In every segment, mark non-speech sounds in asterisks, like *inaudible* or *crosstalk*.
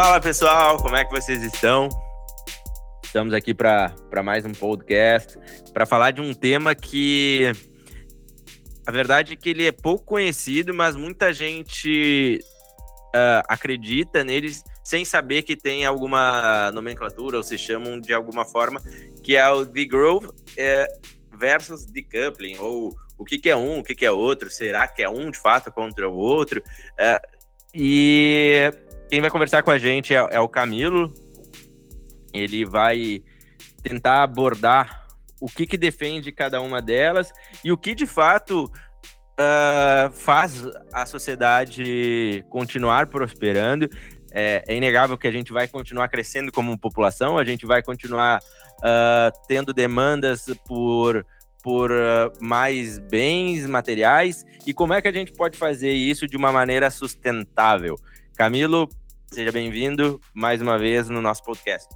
Fala pessoal, como é que vocês estão? Estamos aqui para mais um podcast para falar de um tema que a verdade é que ele é pouco conhecido, mas muita gente uh, acredita neles sem saber que tem alguma nomenclatura ou se chamam de alguma forma, que é o degrowth é, versus decoupling, ou o que, que é um, o que, que é outro, será que é um de fato contra o outro? É, e quem vai conversar com a gente é, é o Camilo, ele vai tentar abordar o que, que defende cada uma delas e o que de fato uh, faz a sociedade continuar prosperando. É, é, inegável que a gente vai continuar crescendo como população, a gente vai continuar uh, tendo demandas por, por uh, mais bens materiais. E como é que a gente pode fazer isso de uma maneira sustentável. Camilo, seja bem-vindo mais uma vez no nosso podcast.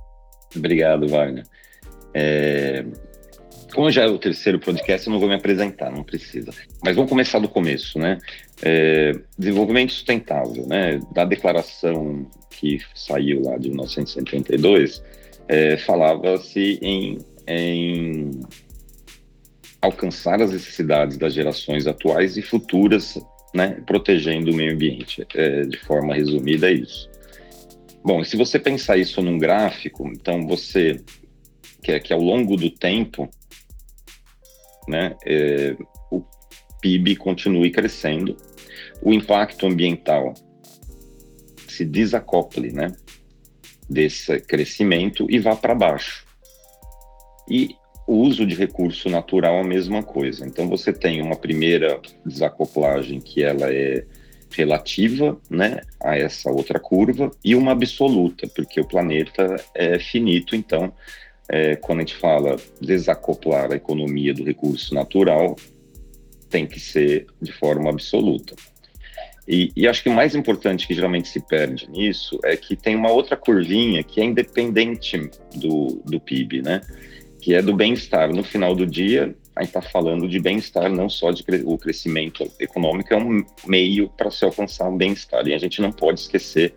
Obrigado, Wagner. É... Como já é o terceiro podcast, eu não vou me apresentar, não precisa. Mas vamos começar do começo, né? É, desenvolvimento sustentável, né? Da declaração que saiu lá de 1972, é, falava-se em, em alcançar as necessidades das gerações atuais e futuras, né? Protegendo o meio ambiente. É, de forma resumida, é isso. Bom, se você pensar isso num gráfico, então você quer que ao longo do tempo né, é, o PIB continue crescendo, o impacto ambiental se desacople né, desse crescimento e vá para baixo. E o uso de recurso natural a mesma coisa. Então você tem uma primeira desacoplagem que ela é relativa, né, a essa outra curva e uma absoluta, porque o planeta é finito, então é, quando a gente fala desacoplar a economia do recurso natural, tem que ser de forma absoluta. E, e, acho que o mais importante que geralmente se perde nisso é que tem uma outra curvinha que é independente do, do PIB, né? Que é do bem-estar. No final do dia, a gente está falando de bem-estar, não só de o crescimento econômico, é um meio para se alcançar o bem-estar. E a gente não pode esquecer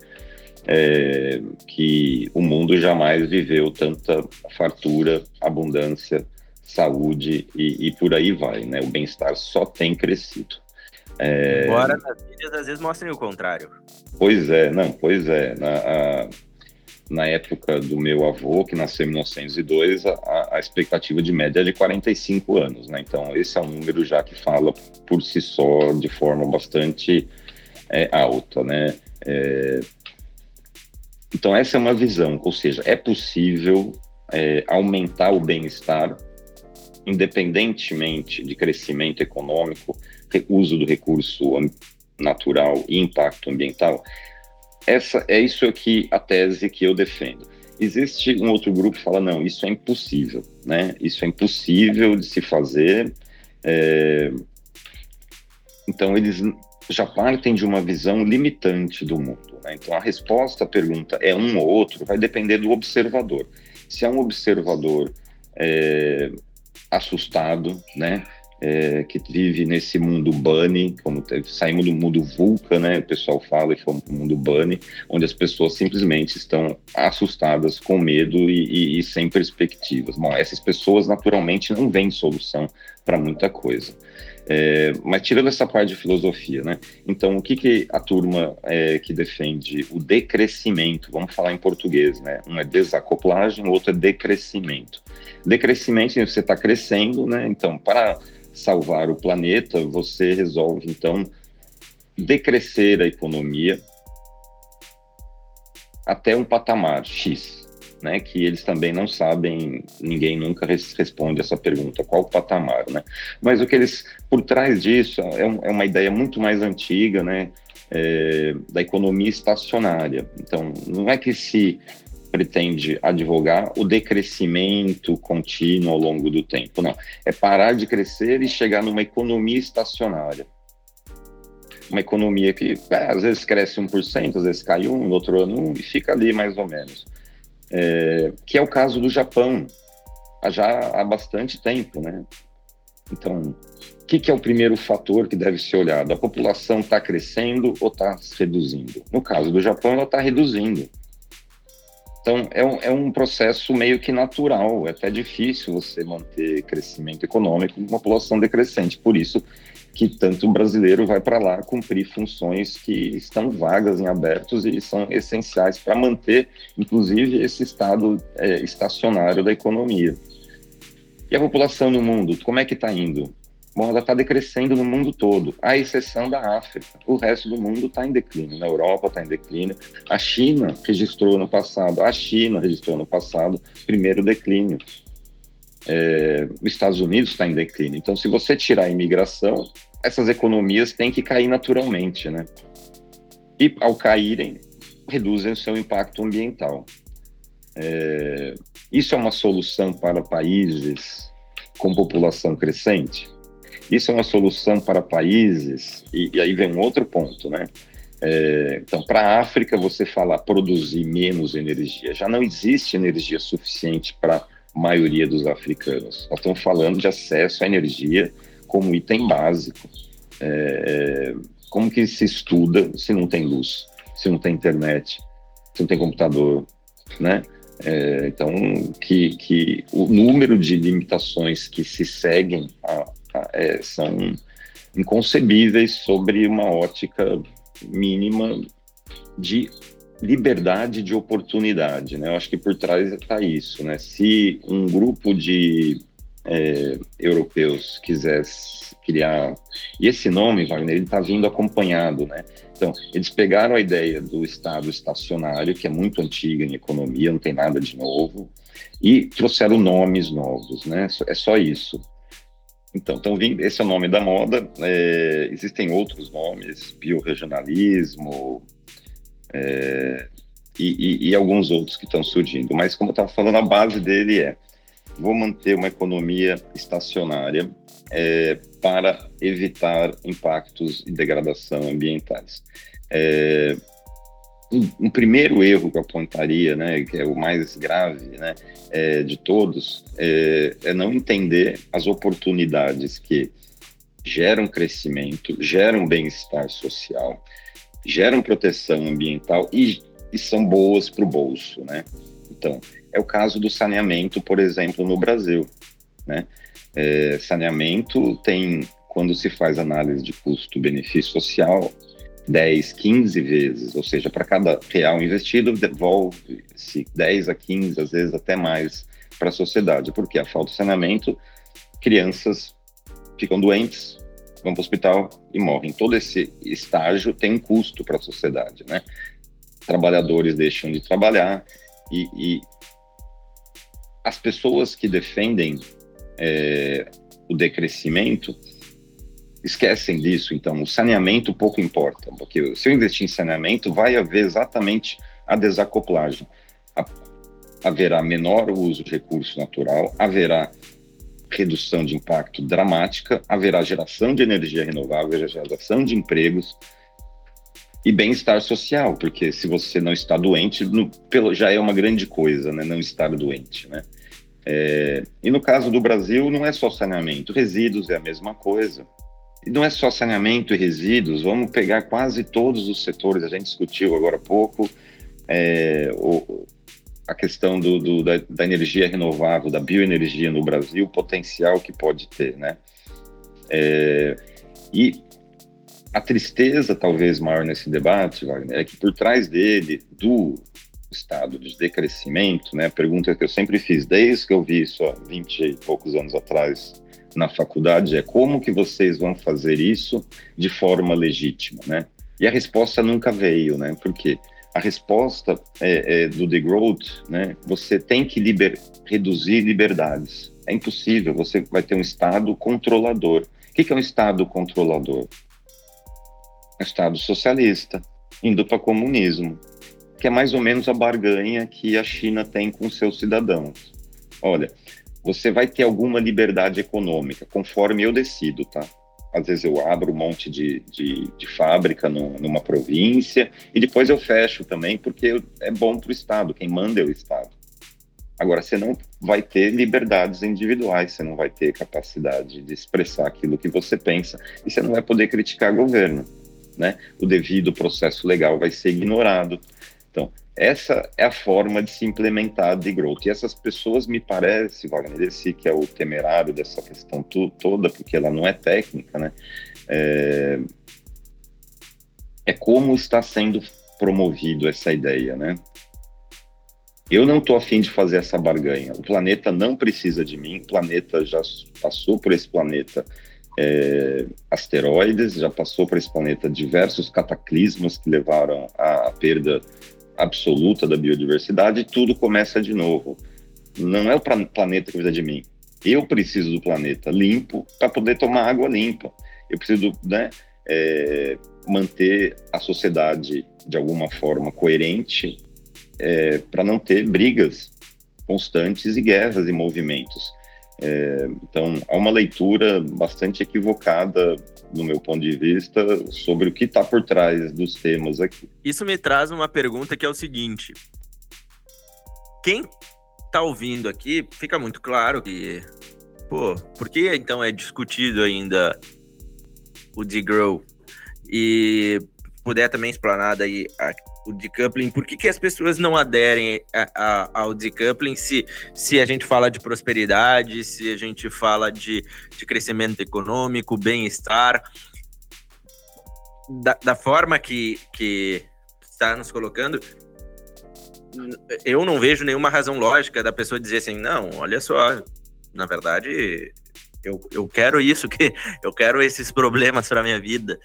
é, que o mundo jamais viveu tanta fartura, abundância, saúde e, e por aí vai, né? O bem-estar só tem crescido. É... Embora nas mídias às vezes mostrem o contrário. Pois é, não, pois é. Na, a, na época do meu avô, que nasceu em 1902, a, a, expectativa de média é de 45 anos, né? Então, esse é um número já que fala por si só de forma bastante é, alta, né? É, então, essa é uma visão, ou seja, é possível é, aumentar o bem-estar, independentemente de crescimento econômico, uso do recurso natural e impacto ambiental. Essa é isso aqui a tese que eu defendo. Existe um outro grupo que fala não, isso é impossível, né? Isso é impossível de se fazer. É... Então eles já partem de uma visão limitante do mundo. Né? Então, a resposta à pergunta é um ou outro vai depender do observador. Se é um observador é, assustado, né, é, que vive nesse mundo bunny, como saímos do mundo vulca, né, o pessoal fala e fomos para o mundo bunny, onde as pessoas simplesmente estão assustadas, com medo e, e, e sem perspectivas. Bom, essas pessoas naturalmente não veem solução para muita coisa. É, mas tirando essa parte de filosofia, né? Então, o que, que a turma é, que defende o decrescimento, vamos falar em português, né? Um é desacoplagem, o outro é decrescimento. Decrescimento, você está crescendo, né? Então, para salvar o planeta, você resolve, então, decrescer a economia até um patamar X né, que eles também não sabem, ninguém nunca res responde essa pergunta, qual o patamar, né? Mas o que eles, por trás disso, é, um, é uma ideia muito mais antiga, né, é, da economia estacionária. Então, não é que se pretende advogar o decrescimento contínuo ao longo do tempo, não. É parar de crescer e chegar numa economia estacionária. Uma economia que é, às vezes cresce 1%, às vezes cai 1, no outro ano 1, e fica ali mais ou menos é, que é o caso do Japão, já há bastante tempo, né? Então, o que, que, é o primeiro fator que deve ser olhado? A população está crescendo ou está reduzindo? No caso do Japão, ela está reduzindo. Então, é um, é um processo meio que natural, é até difícil você manter crescimento econômico com uma população decrescente. Por isso que tanto brasileiro vai para lá cumprir funções que estão vagas em abertos e são essenciais para manter, inclusive, esse estado é, estacionário da economia. E a população no mundo, como é que está indo? Ela está decrescendo no mundo todo, à exceção da África. O resto do mundo está em declínio. Na Europa está em declínio. A China registrou no passado, a China registrou no passado primeiro declínio. É, os Estados Unidos está em declínio. Então, se você tirar a imigração, essas economias têm que cair naturalmente, né? E ao caírem, reduzem o seu impacto ambiental. É, isso é uma solução para países com população crescente? Isso é uma solução para países, e, e aí vem um outro ponto, né? É, então, para a África, você falar produzir menos energia, já não existe energia suficiente para a maioria dos africanos. Nós estamos falando de acesso à energia como item básico. É, como que se estuda se não tem luz, se não tem internet, se não tem computador, né? É, então, que, que o número de limitações que se seguem a, é, são inconcebíveis sobre uma ótica mínima de liberdade de oportunidade, né? Eu acho que por trás está isso, né? Se um grupo de é, europeus quisesse criar. E esse nome, Wagner, ele está vindo acompanhado, né? Então, eles pegaram a ideia do Estado estacionário, que é muito antiga em economia, não tem nada de novo, e trouxeram nomes novos, né? É só isso. Então, então esse é o nome da moda. É, existem outros nomes, biorregionalismo, é, e, e, e, alguns outros que estão surgindo. Mas, como eu estava falando, a base dele é vou manter uma economia estacionária é, para evitar impactos e degradação ambientais. Um, um, primeiro erro que eu apontaria, né, que é o mais grave né, é, de todos, é, é não entender as oportunidades que geram crescimento, geram bem-estar social, geram proteção ambiental e, e são boas para o bolso, né? Então, é o caso do saneamento, por exemplo, no Brasil. Né? É, saneamento tem, quando se faz análise de custo-benefício social, 10, 15 vezes, ou seja, para cada real investido, devolve-se 10 a 15, às vezes até mais, para a sociedade, porque a falta de saneamento, crianças ficam doentes, vão para o hospital e morrem. Todo esse estágio tem um custo para a sociedade, né? Trabalhadores deixam de trabalhar e, e as pessoas que defendem é, o decrescimento esquecem disso. Então, o saneamento pouco importa, porque se eu investir em saneamento, vai haver exatamente a desacoplagem. Haverá menor uso de recurso natural, haverá redução de impacto dramática, haverá geração de energia renovável, geração de empregos e bem-estar social, porque se você não está doente, no, pelo, já é uma grande coisa, né? Não estar doente, né? É, e no caso do Brasil, não é só saneamento, resíduos é a mesma coisa. Não é só saneamento e resíduos, vamos pegar quase todos os setores, a gente discutiu agora há pouco é, o, a questão do, do da, da, energia renovável, da bioenergia no Brasil, o potencial que pode ter, né? É, e a tristeza, talvez, maior nesse debate, Wagner, é que por trás dele, do estado de decrescimento, né? Pergunta que eu sempre fiz desde que eu vi isso há 20 e poucos anos atrás na faculdade é como que vocês vão fazer isso de forma legítima, né? E a resposta nunca veio, né? Porque a resposta é, é do The Growth, né? Você tem que liber, reduzir liberdades. É impossível. Você vai ter um Estado controlador. O que, que é um Estado controlador? É um Estado socialista, indo para comunismo que é mais ou menos a barganha que a China tem com seus cidadãos. Olha, você vai ter alguma liberdade econômica, conforme eu decido, tá? Às vezes eu abro um monte de, de, de fábrica no, numa província e depois eu fecho também, porque é bom para o Estado, quem manda é o Estado. Agora, você não vai ter liberdades individuais, você não vai ter capacidade de expressar aquilo que você pensa e você não vai poder criticar governo, né? O devido processo legal vai ser ignorado. Então, essa é a forma de se implementar de growth. E essas pessoas, me parece, Wagner, esse que é o temerário dessa questão toda, porque ela não é técnica, né? É, é como está sendo promovido essa ideia, né? Eu não estou afim de fazer essa barganha. O planeta não precisa de mim. O planeta já passou por esse planeta é, asteroides, já passou por esse planeta diversos cataclismos que levaram à perda absoluta da biodiversidade. Tudo começa de novo. Não é o planeta que precisa de mim. Eu preciso do planeta limpo para poder tomar água limpa. Eu preciso, né? É, manter a sociedade de alguma forma coerente é, para não ter brigas constantes e guerras e movimentos. É, então, há uma leitura bastante equivocada, no meu ponto de vista, sobre o que está por trás dos temas aqui. Isso me traz uma pergunta que é o seguinte: quem está ouvindo aqui, fica muito claro que, pô, por que então é discutido ainda o degrow? E puder também explanar daí o decoupling, por que, que as pessoas não aderem a, a, ao decoupling se, se a gente fala de prosperidade, se a gente fala de, de crescimento econômico, bem-estar, da, da forma que, que está nos colocando, eu não vejo nenhuma razão lógica da pessoa dizer assim, não, olha só, na verdade, eu, eu quero isso, que eu quero esses problemas para minha vida.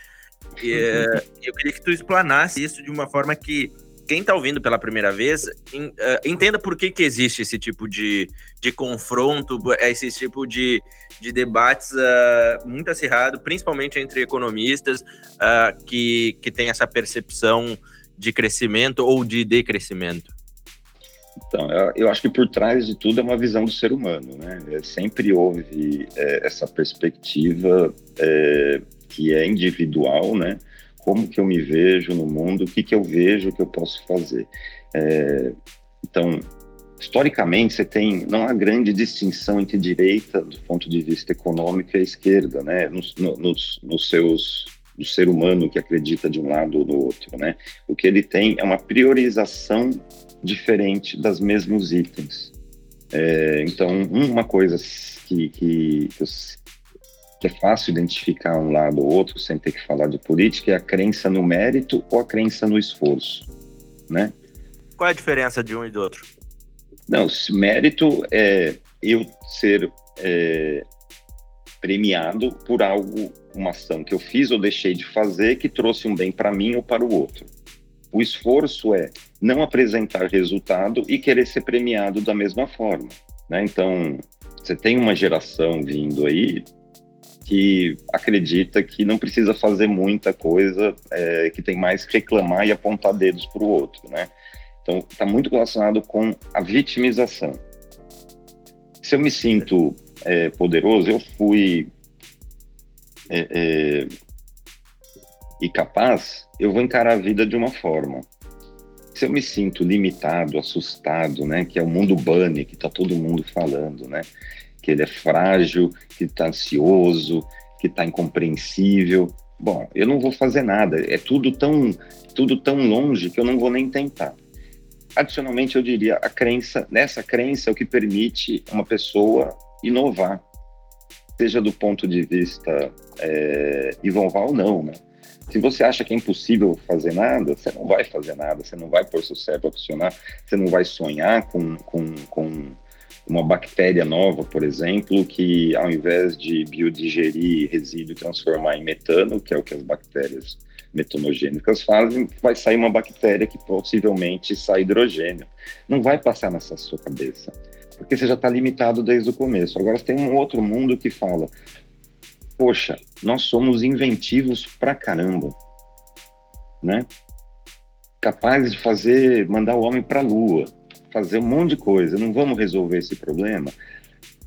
Eh, eu queria que tu explanasse isso de uma forma que quem está ouvindo pela primeira vez uh, entenda por que, que existe esse tipo de, de confronto, esse tipo de, de debates uh, muito acirrado, principalmente entre economistas uh, que, que têm essa percepção de crescimento ou de decrescimento. Então, eu, eu, acho que por trás de tudo é uma visão do ser humano, né? É, sempre houve é, essa perspectiva é, que é individual, né? Como que eu me vejo no mundo, o que que eu vejo que eu posso fazer. É, então, historicamente, você tem, não há grande distinção entre direita, do ponto de vista econômico, e a esquerda, né? Nos, nos, nos seus do ser humano que acredita de um lado ou do outro, né? O que ele tem é uma priorização diferente das mesmos itens. É, então, uma coisa que, que, que, que é fácil identificar um lado ou outro sem ter que falar de política é a crença no mérito ou a crença no esforço, né? Qual é a diferença de um e do outro? Não, mérito é eu ser é, premiado por algo, uma ação que eu fiz ou deixei de fazer que trouxe um bem para mim ou para o outro. O esforço é não apresentar resultado e querer ser premiado da mesma forma. Né? Então, você tem uma geração vindo aí que acredita que não precisa fazer muita coisa, é, que tem mais que reclamar e apontar dedos para o outro, né? Então, está muito relacionado com a vitimização. Se eu me sinto é, poderoso, eu fui é, é, e capaz, eu vou encarar a vida de uma forma. Se eu me sinto limitado, assustado, né, que é o mundo bunny, que está todo mundo falando, né, que ele é frágil, que está ansioso, que está incompreensível. Bom, eu não vou fazer nada. É tudo tão, tudo tão longe que eu não vou nem tentar. Adicionalmente, eu diria a crença, nessa crença é o que permite uma pessoa inovar, seja do ponto de vista é, inovar ou não, né? Se você acha que é impossível fazer nada, você não vai fazer nada, você não vai pôr seu cérebro a funcionar, você não vai sonhar com, com, com uma bactéria nova, por exemplo, que ao invés de biodigerir resíduo e transformar em metano, que é o que as bactérias metanogênicas fazem, vai sair uma bactéria que possivelmente sai hidrogênio. Não vai passar nessa sua cabeça, porque você já está limitado desde o começo. Agora tem um outro mundo que fala: poxa, nós somos inventivos pra caramba, né? Capazes de fazer, mandar o homem para a lua, fazer um monte de coisa, não vamos resolver esse problema.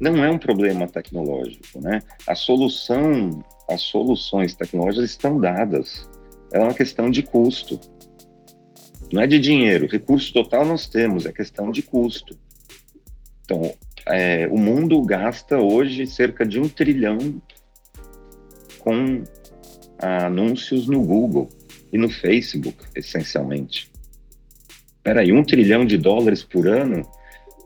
Não é um problema tecnológico, né? A solução, as soluções tecnológicas estão dadas. É uma questão de custo. Não é de dinheiro. Recurso total nós temos, é questão de custo. Então, é, o mundo gasta hoje cerca de um trilhão com anúncios no Google e no Facebook, essencialmente. Peraí, um trilhão de dólares por ano?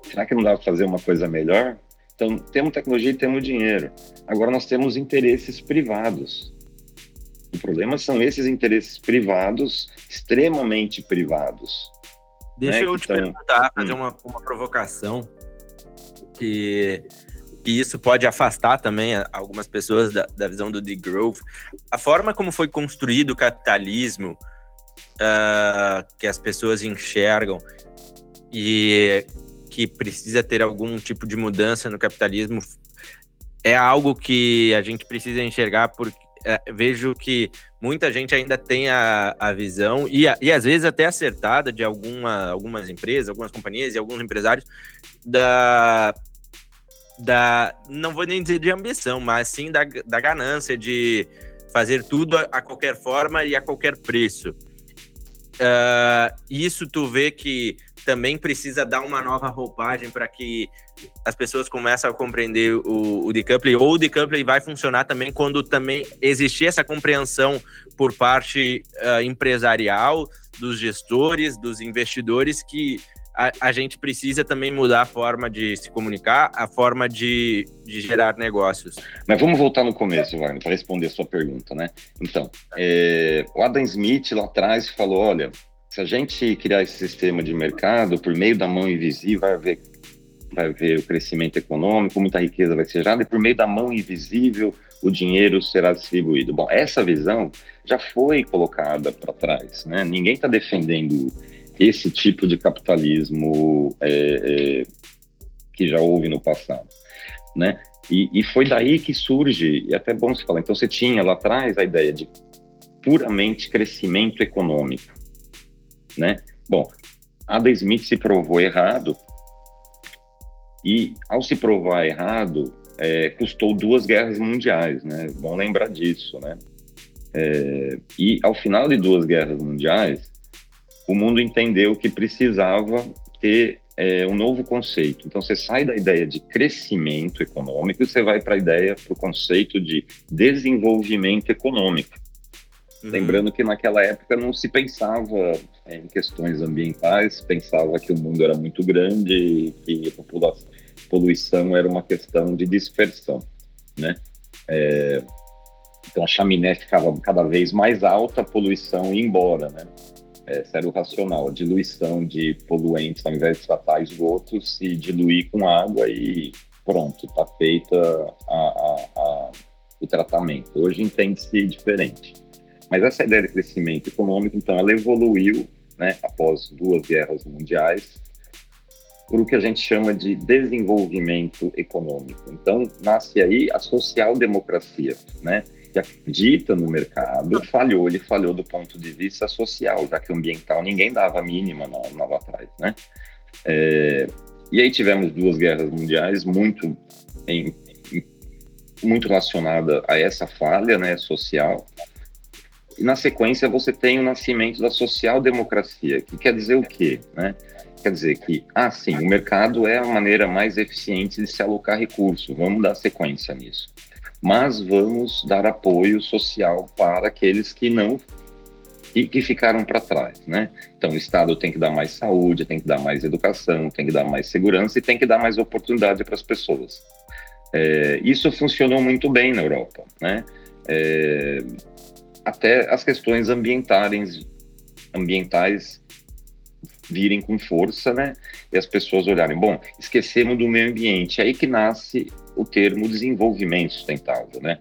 Será que não dá para fazer uma coisa melhor? Então, temos tecnologia e temos dinheiro. Agora nós temos interesses privados. O problema são esses interesses privados, extremamente privados. Deixa né? eu te então, perguntar, fazer hum. uma, uma provocação, que, que isso pode afastar também algumas pessoas da, da visão do degrowth. A forma como foi construído o capitalismo, uh, que as pessoas enxergam, e que precisa ter algum tipo de mudança no capitalismo é algo que a gente precisa enxergar porque é, vejo que muita gente ainda tem a, a visão e, a, e às vezes até acertada de alguma, algumas empresas, algumas companhias e alguns empresários da, da não vou nem dizer de ambição, mas sim da, da ganância de fazer tudo a, a qualquer forma e a qualquer preço. Uh, isso tu vê que também precisa dar uma nova roupagem para que as pessoas comecem a compreender o, o decoupling, ou o decoupling vai funcionar também quando também existir essa compreensão por parte uh, empresarial, dos gestores, dos investidores, que a, a, gente precisa também mudar a forma de se comunicar, a forma de, de gerar negócios. Mas vamos voltar no começo, Wagner, para responder a sua pergunta, né? Então, é, o Adam Smith lá atrás falou, olha, se a gente criar esse sistema de mercado por meio da mão invisível, vai haver, vai haver o crescimento econômico, muita riqueza vai ser gerada, e por meio da mão invisível o dinheiro será distribuído. Bom, essa visão já foi colocada para trás, né? Ninguém está defendendo esse tipo de capitalismo é, é, que já houve no passado, né? E, e, foi daí que surge, e é até bom se falar, então você tinha lá atrás a ideia de puramente crescimento econômico, né? Bom, Adam Smith se provou errado e, ao se provar errado, é, custou duas guerras mundiais, né? Bom lembrar disso, né? É, e ao final de duas guerras mundiais, o mundo entendeu que precisava ter é, um novo conceito. Então você sai da ideia de crescimento econômico e você vai para a ideia, para o conceito de desenvolvimento econômico. Uhum. Lembrando que naquela época não se pensava em questões ambientais, pensava que o mundo era muito grande e que a poluição era uma questão de dispersão, né? É, então a chaminé ficava cada vez mais alta, a poluição ia embora, né? Esse era o racional, a diluição de poluentes, ao invés de tratar esgotos, se diluir com água e pronto, está feita a, a, a, o tratamento. Hoje entende-se diferente. Mas essa ideia de crescimento econômico, então, ela evoluiu, né, após duas guerras mundiais, por o que a gente chama de desenvolvimento econômico. Então, nasce aí a social-democracia, né, que acredita no mercado, falhou, ele falhou do ponto de vista social, já que ambiental ninguém dava a mínima lá, lá atrás, né. É, e aí tivemos duas guerras mundiais muito em, muito relacionada a essa falha, né, social, e na sequência você tem o nascimento da social-democracia, que quer dizer o quê? Né? Quer dizer que, ah, sim, o mercado é a maneira mais eficiente de se alocar recursos, vamos dar sequência nisso. Mas vamos dar apoio social para aqueles que não e que ficaram para trás, né? Então, o Estado tem que dar mais saúde, tem que dar mais educação, tem que dar mais segurança e tem que dar mais oportunidade para as pessoas. É, isso funcionou muito bem na Europa, né? É, até as questões ambientais, ambientais virem com força, né? E as pessoas olharem, bom, esquecemos do meio ambiente. É aí que nasce o termo desenvolvimento sustentável, né?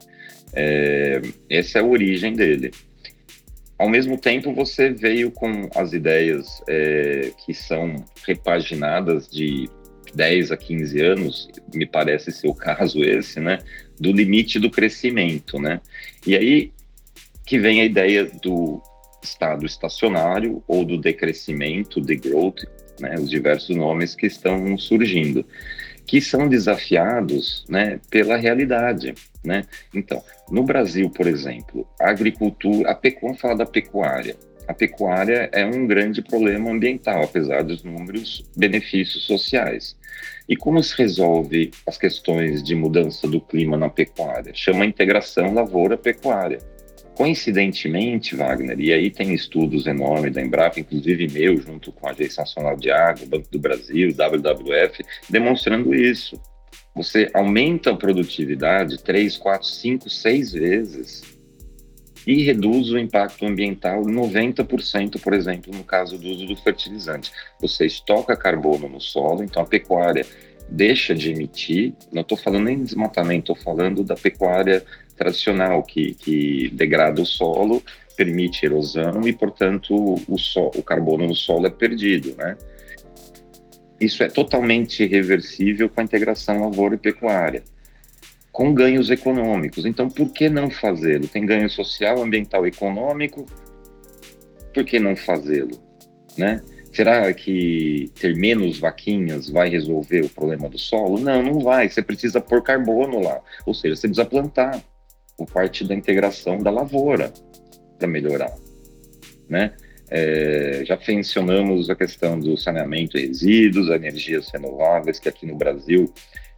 É, essa é a origem dele. Ao mesmo tempo, você veio com as ideias é, que são repaginadas de 10 a 15 anos, me parece ser o caso esse, né? Do limite do crescimento, né? E aí que vem a ideia do estado estacionário ou do decrescimento, de growth, né, os diversos nomes que estão surgindo, que são desafiados né, pela realidade. Né? Então, no Brasil, por exemplo, a agricultura, a pecuária, fala da pecuária. A pecuária é um grande problema ambiental, apesar dos números benefícios sociais. E como se resolve as questões de mudança do clima na pecuária? Chama integração lavoura-pecuária Coincidentemente, Wagner, e aí tem estudos enormes da Embrapa, inclusive meu, junto com a Agência Nacional de Água, Banco do Brasil, WWF, demonstrando isso. Você aumenta a produtividade 3, 4, 5, 6 vezes e reduz o impacto ambiental 90%, por exemplo, no caso do uso do fertilizante. Você estoca carbono no solo, então a pecuária deixa de emitir, não estou falando nem de desmatamento, estou falando da pecuária tradicional, que, que degrada o solo, permite erosão e, portanto, o, sol, o carbono no solo é perdido, né? Isso é totalmente reversível com a integração lavoura e pecuária, com ganhos econômicos. Então, por que não fazê-lo? Tem ganho social, ambiental e econômico, por que não fazê-lo? Né? Será que ter menos vaquinhas vai resolver o problema do solo? Não, não vai. Você precisa pôr carbono lá, ou seja, você precisa plantar por parte da integração da lavoura para melhorar, né? É, já mencionamos a questão do saneamento e resíduos, energias renováveis, que aqui no Brasil,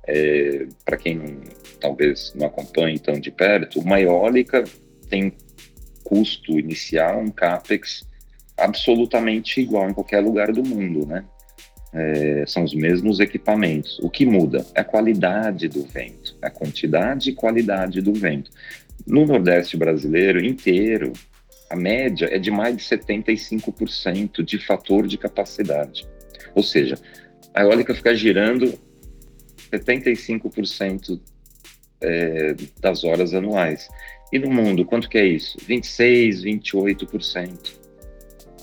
é, para quem talvez não acompanhe tão de perto, uma eólica tem custo inicial, um CAPEX absolutamente igual em qualquer lugar do mundo, né? É, são os mesmos equipamentos. O que muda é a qualidade do vento, a quantidade e qualidade do vento. No Nordeste brasileiro inteiro, a média é de mais de 75% de fator de capacidade. Ou seja, a eólica fica girando 75% é, das horas anuais. E no mundo, quanto que é isso? 26, 28%.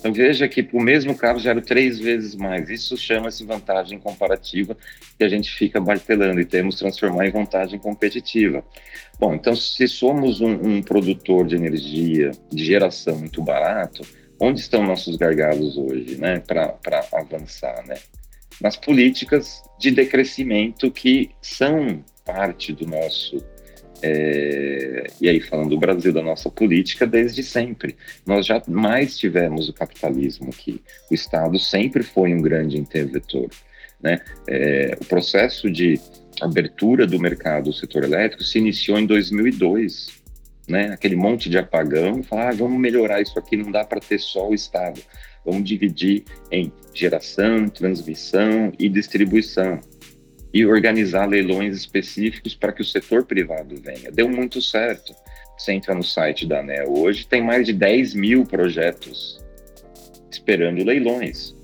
Então veja que para o mesmo carro gera três vezes mais. Isso chama-se vantagem comparativa que a gente fica martelando e temos transformar em vantagem competitiva. Bom, então se somos um, um produtor de energia de geração muito barato, onde estão nossos gargalos hoje, né, para avançar, né? Nas políticas de decrescimento que são parte do nosso é, e aí, falando do Brasil, da nossa política, desde sempre. Nós jamais tivemos o capitalismo aqui. O Estado sempre foi um grande interventor. Né? É, o processo de abertura do mercado do setor elétrico se iniciou em 2002. Né? Aquele monte de apagão, falar, ah, vamos melhorar isso aqui, não dá para ter só o Estado. Vamos dividir em geração, transmissão e distribuição e organizar leilões específicos para que o setor privado venha. Deu muito certo. Você entra no site da ANEL hoje, tem mais de 10 mil projetos esperando leilões.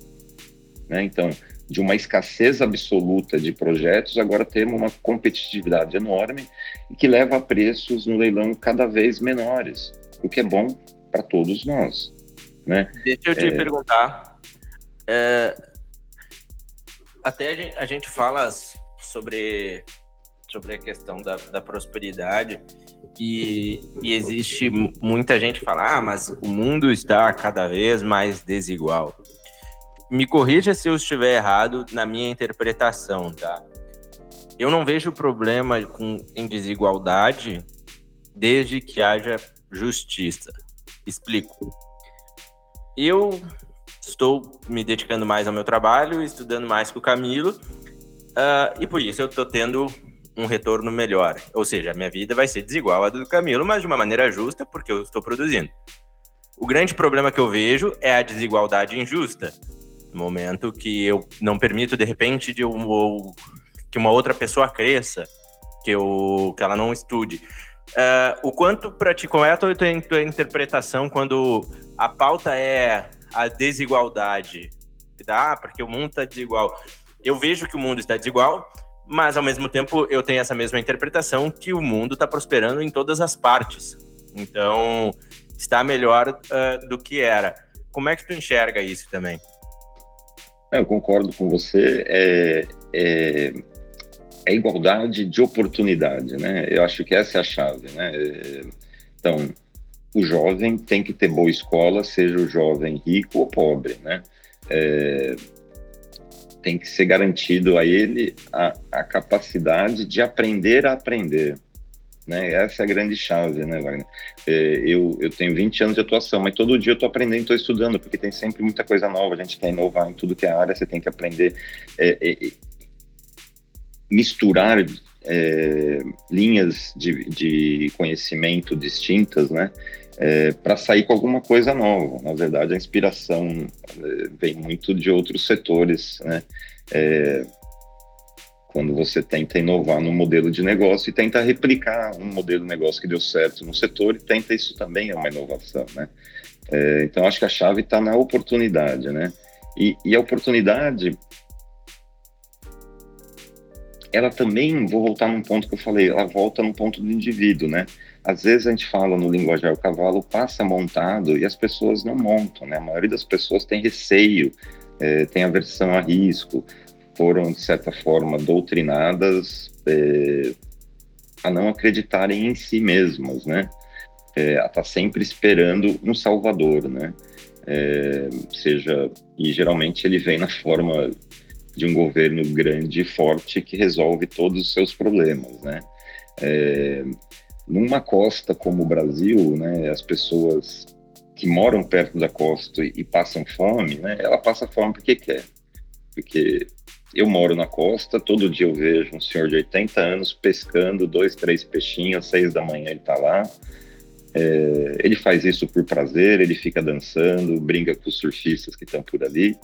Né? Então, de uma escassez absoluta de projetos, agora temos uma competitividade enorme que leva a preços no leilão cada vez menores, o que é bom para todos nós. Né? Deixa eu te é... perguntar. É... Até a gente, fala sobre, sobre a questão da, da prosperidade e, e, existe muita gente que fala, ah, mas o mundo está cada vez mais desigual. Me corrija se eu estiver errado na minha interpretação, tá? Eu não vejo problema com, em desigualdade desde que haja justiça. Explico. Eu estou me dedicando mais ao meu trabalho, estudando mais com o Camilo, Uh, e por isso eu tô tendo um retorno melhor. Ou seja, a minha vida vai ser desigual à do Camilo, mas de uma maneira justa, porque eu estou produzindo. O grande problema que eu vejo é a desigualdade injusta. No momento que eu não permito, de repente, de um, que uma outra pessoa cresça, que, eu, que ela não estude. Uh, o quanto para ti, qual é a tua, tua interpretação quando a pauta é a desigualdade? Tá? Porque o mundo está desigual eu vejo que o mundo está desigual, mas ao mesmo tempo eu tenho essa mesma interpretação que o mundo está prosperando em todas as partes. Então, está melhor uh, do que era. Como é que tu enxerga isso também? É, eu concordo com você. É, é, é, igualdade de oportunidade, né? Eu acho que essa é a chave, né? Então, o jovem tem que ter boa escola, seja o jovem rico ou pobre, né? É, tem que ser garantido a ele a, a capacidade de aprender a aprender. Né? Essa é a grande chave, né, Wagner? É, eu, eu tenho 20 anos de atuação, mas todo dia eu estou aprendendo, estou estudando, porque tem sempre muita coisa nova, a gente quer inovar em tudo que é área, você tem que aprender. É, é, misturar é, linhas de, de, conhecimento distintas, né? é, para sair com alguma coisa nova. Na verdade, a inspiração é, vem muito de outros setores, né? É, quando você tenta inovar no modelo de negócio e tenta replicar um modelo de negócio que deu certo no setor e tenta isso também é uma inovação, né? É, então acho que a chave está na oportunidade, né? E, e, a oportunidade, ela também, vou voltar num ponto que eu falei, ela volta no ponto do indivíduo, né? Às vezes a gente fala no linguajar, o cavalo passa montado e as pessoas não montam, né? A maioria das pessoas tem receio, é, tem aversão a risco, foram, de certa forma, doutrinadas é, a não acreditarem em si mesmas, né? É, a estar tá sempre esperando um salvador, né? É, seja e geralmente ele vem na forma de um governo grande e forte que resolve todos os seus problemas, né? É, numa costa como o Brasil, né, as pessoas que moram perto da costa e, e passam fome, né, ela passa fome porque quer, porque eu moro na costa, todo dia eu vejo um senhor de 80 anos pescando dois, três peixinhos, às seis da manhã ele está lá. É, ele faz isso por prazer, ele fica dançando, brinca com os surfistas que estão por ali,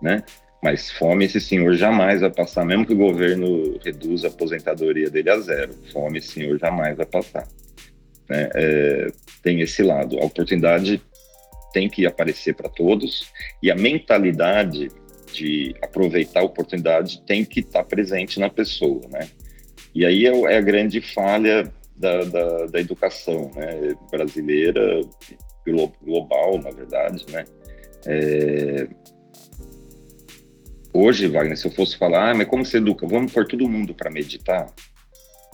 né? Mas fome esse senhor jamais vai passar, mesmo que o governo reduza a aposentadoria dele a zero. Fome esse senhor jamais vai passar. Né? É, tem esse lado. A oportunidade tem que aparecer para todos e a mentalidade de aproveitar a oportunidade tem que estar tá presente na pessoa, né? E aí é, é a grande falha da, da, da, educação né? brasileira, global, na verdade, né? É... Hoje, Wagner, se eu fosse falar, ah, mas como se educa? Vamos pôr todo mundo para meditar?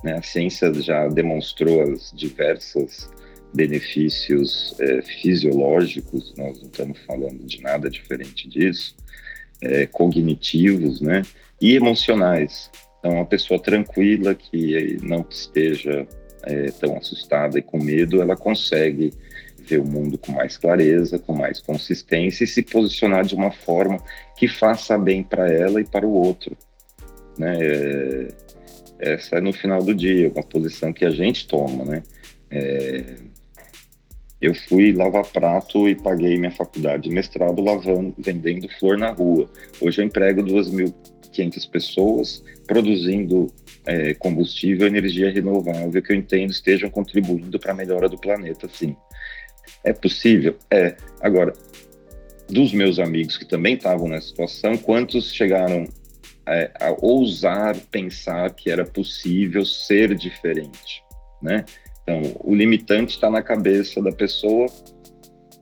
Né? A ciência já demonstrou as diversas benefícios é, fisiológicos, nós não estamos falando de nada diferente disso, é, cognitivos, né, e emocionais. Então, uma pessoa tranquila que não esteja é, tão assustada e com medo, ela consegue ver o mundo com mais clareza, com mais consistência e se posicionar de uma forma que faça bem para ela e para o outro. Né? É, essa é no final do dia, uma posição que a gente toma, né? É, eu fui lavar prato e paguei minha faculdade de mestrado lavando, vendendo flor na rua. Hoje eu emprego 2.500 pessoas produzindo é, combustível e energia renovável que eu entendo estejam contribuindo para a melhora do planeta, sim. É possível? É. Agora, dos meus amigos que também estavam nessa situação, quantos chegaram é, a ousar pensar que era possível ser diferente, né? Então, o limitante está na cabeça da pessoa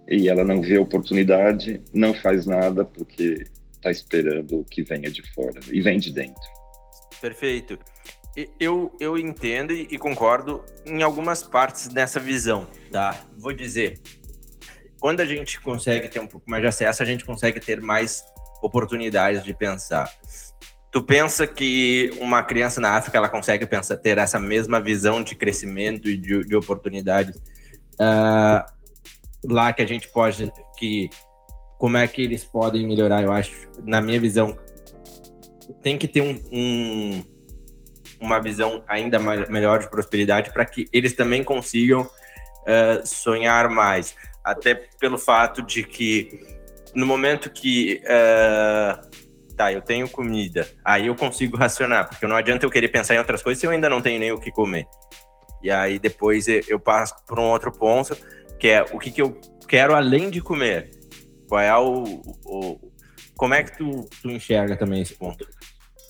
e ela não vê oportunidade, não faz nada porque está esperando que venha de fora e vem de dentro. Perfeito. Eu, eu entendo e concordo em algumas partes dessa visão, tá? Vou dizer, quando a gente consegue ter um pouco mais de acesso, a gente consegue ter mais oportunidades de pensar. Tu pensa que uma criança na África ela consegue pensar, ter essa mesma visão de crescimento e de, de oportunidades uh, lá que a gente pode que como é que eles podem melhorar? Eu acho, na minha visão, tem que ter um, um uma visão ainda mais, melhor de prosperidade para que eles também consigam uh, sonhar mais, até pelo fato de que no momento que uh, tá, eu tenho comida, aí eu consigo racionar, porque não adianta eu querer pensar em outras coisas se eu ainda não tenho nem o que comer. E aí depois eu passo para um outro ponto, que é o que, que eu quero além de comer. Qual é o, o como é que tu, tu enxerga também esse ponto?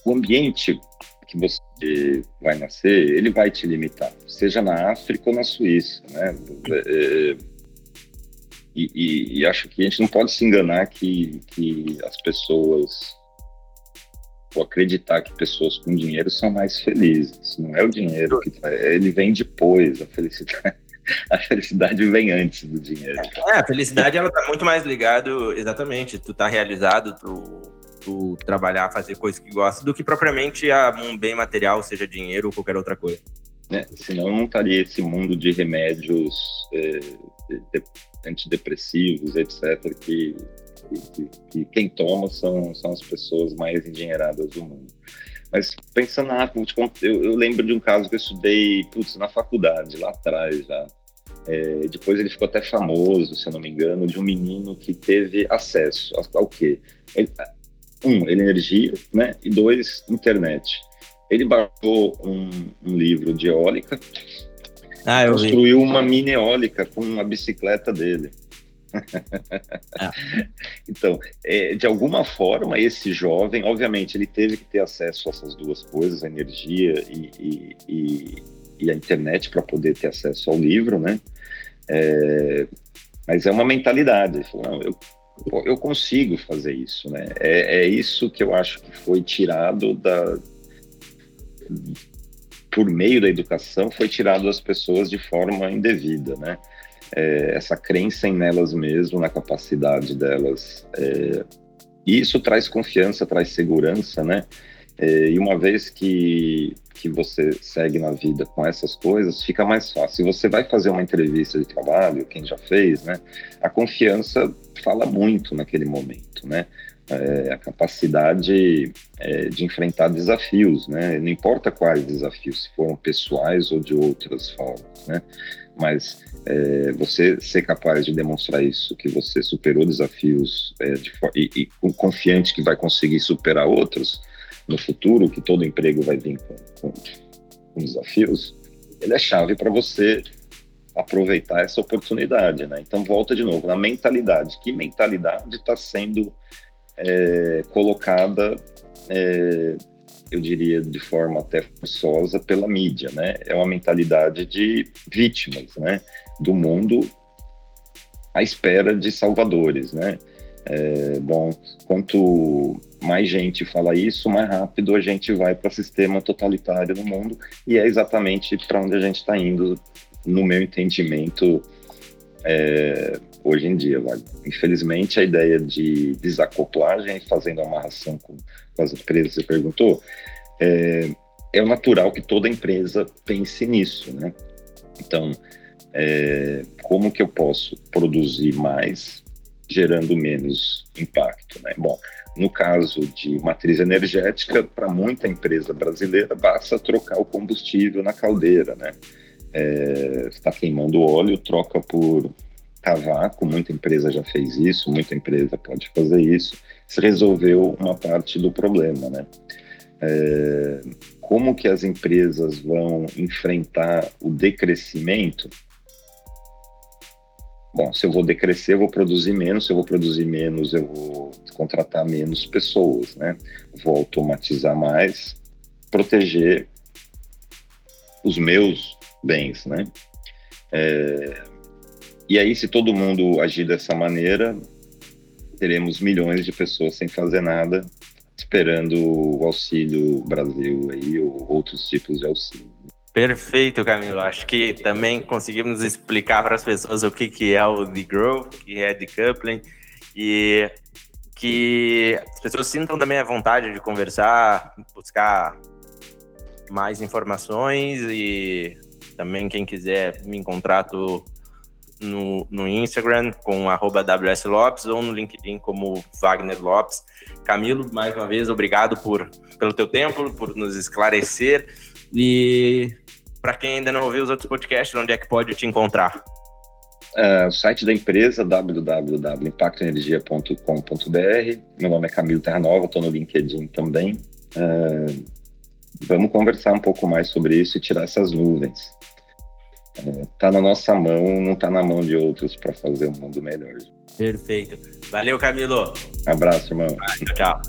O ambiente que você vai nascer, ele vai te limitar, seja na África ou na Suíça, né? É, e, e, e, acho que a gente não pode se enganar que, que as pessoas ou acreditar que pessoas com dinheiro são mais felizes. Não é o dinheiro que ele vem depois, a felicidade. *laughs* A felicidade vem antes do dinheiro. É, a felicidade ela tá muito mais ligado, exatamente, tu tá realizado, tu, tu trabalhar, fazer coisas que gosta, do que propriamente um bem material, seja dinheiro ou qualquer outra coisa. É, senão não estaria esse mundo de remédios é, de, antidepressivos, etc., que que, que, quem toma são, são as pessoas mais endinheiradas do mundo. Mas pensando na eu, eu lembro de um caso que eu estudei putz, na faculdade, lá atrás já. É, depois ele ficou até famoso, se eu não me engano, de um menino que teve acesso ao quê? Ele, um, energia, né? E dois, internet. Ele baixou um, um livro de eólica, ah, construiu vi. uma mini eólica com a bicicleta dele. *laughs* Ah. Então, é, de alguma forma, esse jovem, obviamente, ele teve que ter acesso a essas duas coisas, a energia e, e, e, e a internet, para poder ter acesso ao livro, né? É, mas é uma mentalidade. Ele falou, não, eu, eu consigo fazer isso, né? É, é isso que eu acho que foi tirado da por meio da educação foi tirado das pessoas de forma indevida, né? é, essa crença em nelas mesmo, na capacidade delas. É, e isso traz confiança, traz segurança, né? É, e uma vez que, que você segue na vida com essas coisas, fica mais fácil. Se você vai fazer uma entrevista de trabalho, quem já fez, né? A confiança fala muito naquele momento, né? É, a capacidade é, de enfrentar desafios, né? Não importa quais desafios, se foram pessoais ou de outras formas, né? Mas é, você ser capaz de demonstrar isso, que você superou desafios é, de, e, e confiante que vai conseguir superar outros no futuro, que todo emprego vai vir com, com, com desafios, ele é chave para você aproveitar essa oportunidade, né? Então volta de novo na mentalidade. Que mentalidade está sendo é, colocada, é, eu diria de forma até forçosa pela mídia, né? É uma mentalidade de vítimas, né? do mundo à espera de salvadores, né? É, bom, quanto mais gente fala isso, mais rápido a gente vai para o sistema totalitário no mundo e é exatamente para onde a gente está indo, no meu entendimento, é, hoje em dia. Vai. Infelizmente, a ideia de desacoplagem, fazendo amarração com, com as empresas, você perguntou, é, é natural que toda empresa pense nisso, né? Então, é, como que eu posso produzir mais gerando menos impacto, né? Bom, no caso de matriz energética, para muita empresa brasileira, basta trocar o combustível na caldeira, né? Está é, queimando óleo, troca por cavaco, muita empresa já fez isso, muita empresa pode fazer isso, se resolveu uma parte do problema, né? É, como que as empresas vão enfrentar o decrescimento? Bom, se eu vou decrescer, eu vou produzir menos. Se eu vou produzir menos, eu vou contratar menos pessoas, né? Vou automatizar mais, proteger os meus bens, né? É... E aí, se todo mundo agir dessa maneira, teremos milhões de pessoas sem fazer nada, esperando o auxílio Brasil aí ou outros tipos de auxílio. Perfeito, Camilo. Acho que também conseguimos explicar para as pessoas o que, que é o degrowth, o que é decoupling e que as pessoas sintam também a vontade de conversar, buscar mais informações e também quem quiser me encontrar no, no Instagram com @wslopes ou no LinkedIn como Wagner Lopes. Camilo, mais uma vez, obrigado por, pelo teu tempo, por nos esclarecer e para quem ainda não ouviu os outros podcasts, onde é que pode te encontrar? Uh, o site da empresa, www.impactoenergia.com.br. Meu nome é Camilo Terranova, estou no LinkedIn também. Uh, vamos conversar um pouco mais sobre isso e tirar essas nuvens. Está uh, na nossa mão, não está na mão de outros para fazer um mundo melhor. Perfeito. Valeu, Camilo. Abraço, irmão. tchau.